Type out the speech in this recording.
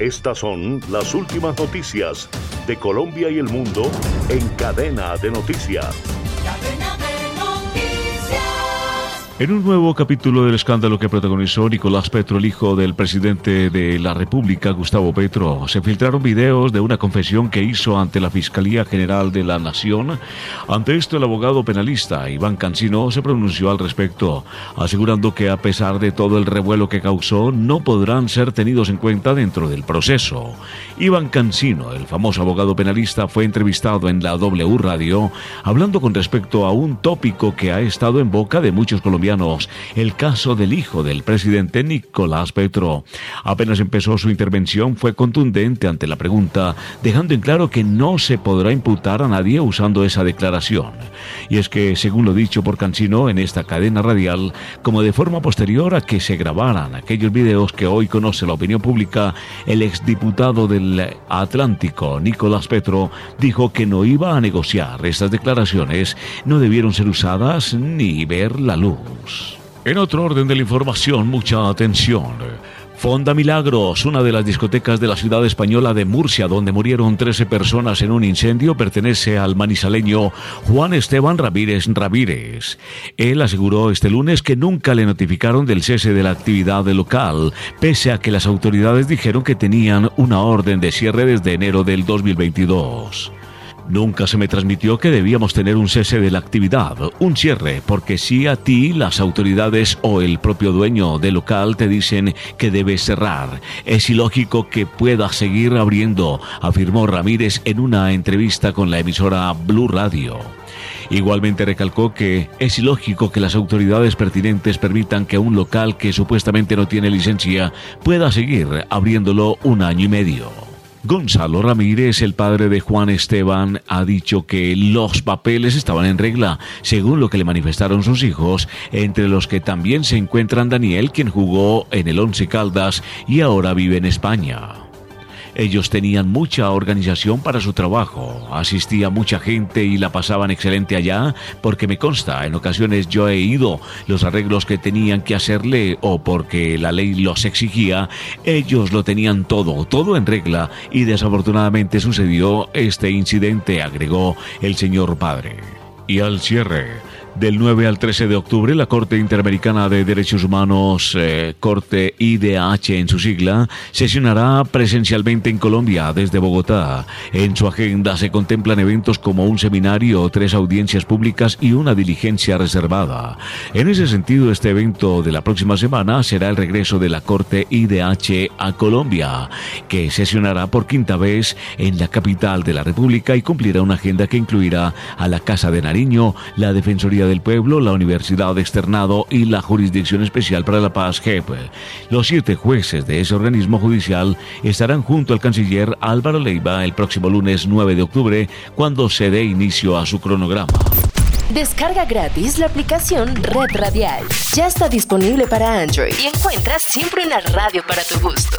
Estas son las últimas noticias de Colombia y el mundo en cadena de noticias. En un nuevo capítulo del escándalo que protagonizó Nicolás Petro, el hijo del presidente de la República, Gustavo Petro, se filtraron videos de una confesión que hizo ante la Fiscalía General de la Nación. Ante esto, el abogado penalista Iván Cancino se pronunció al respecto, asegurando que a pesar de todo el revuelo que causó, no podrán ser tenidos en cuenta dentro del proceso. Iván Cancino, el famoso abogado penalista, fue entrevistado en la W Radio, hablando con respecto a un tópico que ha estado en boca de muchos colombianos el caso del hijo del presidente Nicolás Petro. Apenas empezó su intervención fue contundente ante la pregunta, dejando en claro que no se podrá imputar a nadie usando esa declaración. Y es que, según lo dicho por Cancino en esta cadena radial, como de forma posterior a que se grabaran aquellos videos que hoy conoce la opinión pública, el exdiputado del Atlántico, Nicolás Petro, dijo que no iba a negociar. Estas declaraciones no debieron ser usadas ni ver la luz. En otro orden de la información, mucha atención. Fonda Milagros, una de las discotecas de la ciudad española de Murcia, donde murieron 13 personas en un incendio, pertenece al manizaleño Juan Esteban Ramírez Ramírez. Él aseguró este lunes que nunca le notificaron del cese de la actividad local, pese a que las autoridades dijeron que tenían una orden de cierre desde enero del 2022. Nunca se me transmitió que debíamos tener un cese de la actividad, un cierre, porque si a ti las autoridades o el propio dueño del local te dicen que debes cerrar, es ilógico que puedas seguir abriendo, afirmó Ramírez en una entrevista con la emisora Blue Radio. Igualmente recalcó que es ilógico que las autoridades pertinentes permitan que un local que supuestamente no tiene licencia pueda seguir abriéndolo un año y medio. Gonzalo Ramírez, el padre de Juan Esteban, ha dicho que los papeles estaban en regla, según lo que le manifestaron sus hijos, entre los que también se encuentran Daniel, quien jugó en el Once Caldas y ahora vive en España. Ellos tenían mucha organización para su trabajo, asistía mucha gente y la pasaban excelente allá, porque me consta, en ocasiones yo he ido los arreglos que tenían que hacerle o porque la ley los exigía, ellos lo tenían todo, todo en regla y desafortunadamente sucedió este incidente, agregó el señor padre. Y al cierre, del 9 al 13 de octubre, la Corte Interamericana de Derechos Humanos, eh, Corte IDH en su sigla, sesionará presencialmente en Colombia desde Bogotá. En su agenda se contemplan eventos como un seminario, tres audiencias públicas y una diligencia reservada. En ese sentido, este evento de la próxima semana será el regreso de la Corte IDH a Colombia, que sesionará por quinta vez en la capital de la República y cumplirá una agenda que incluirá a la Casa de Nariño, la Defensoría del Pueblo, la Universidad de Externado y la Jurisdicción Especial para la Paz, JEP. Los siete jueces de ese organismo judicial estarán junto al canciller Álvaro Leiva el próximo lunes 9 de octubre, cuando se dé inicio a su cronograma. Descarga gratis la aplicación Red Radial. Ya está disponible para Android y encuentras siempre una radio para tu gusto.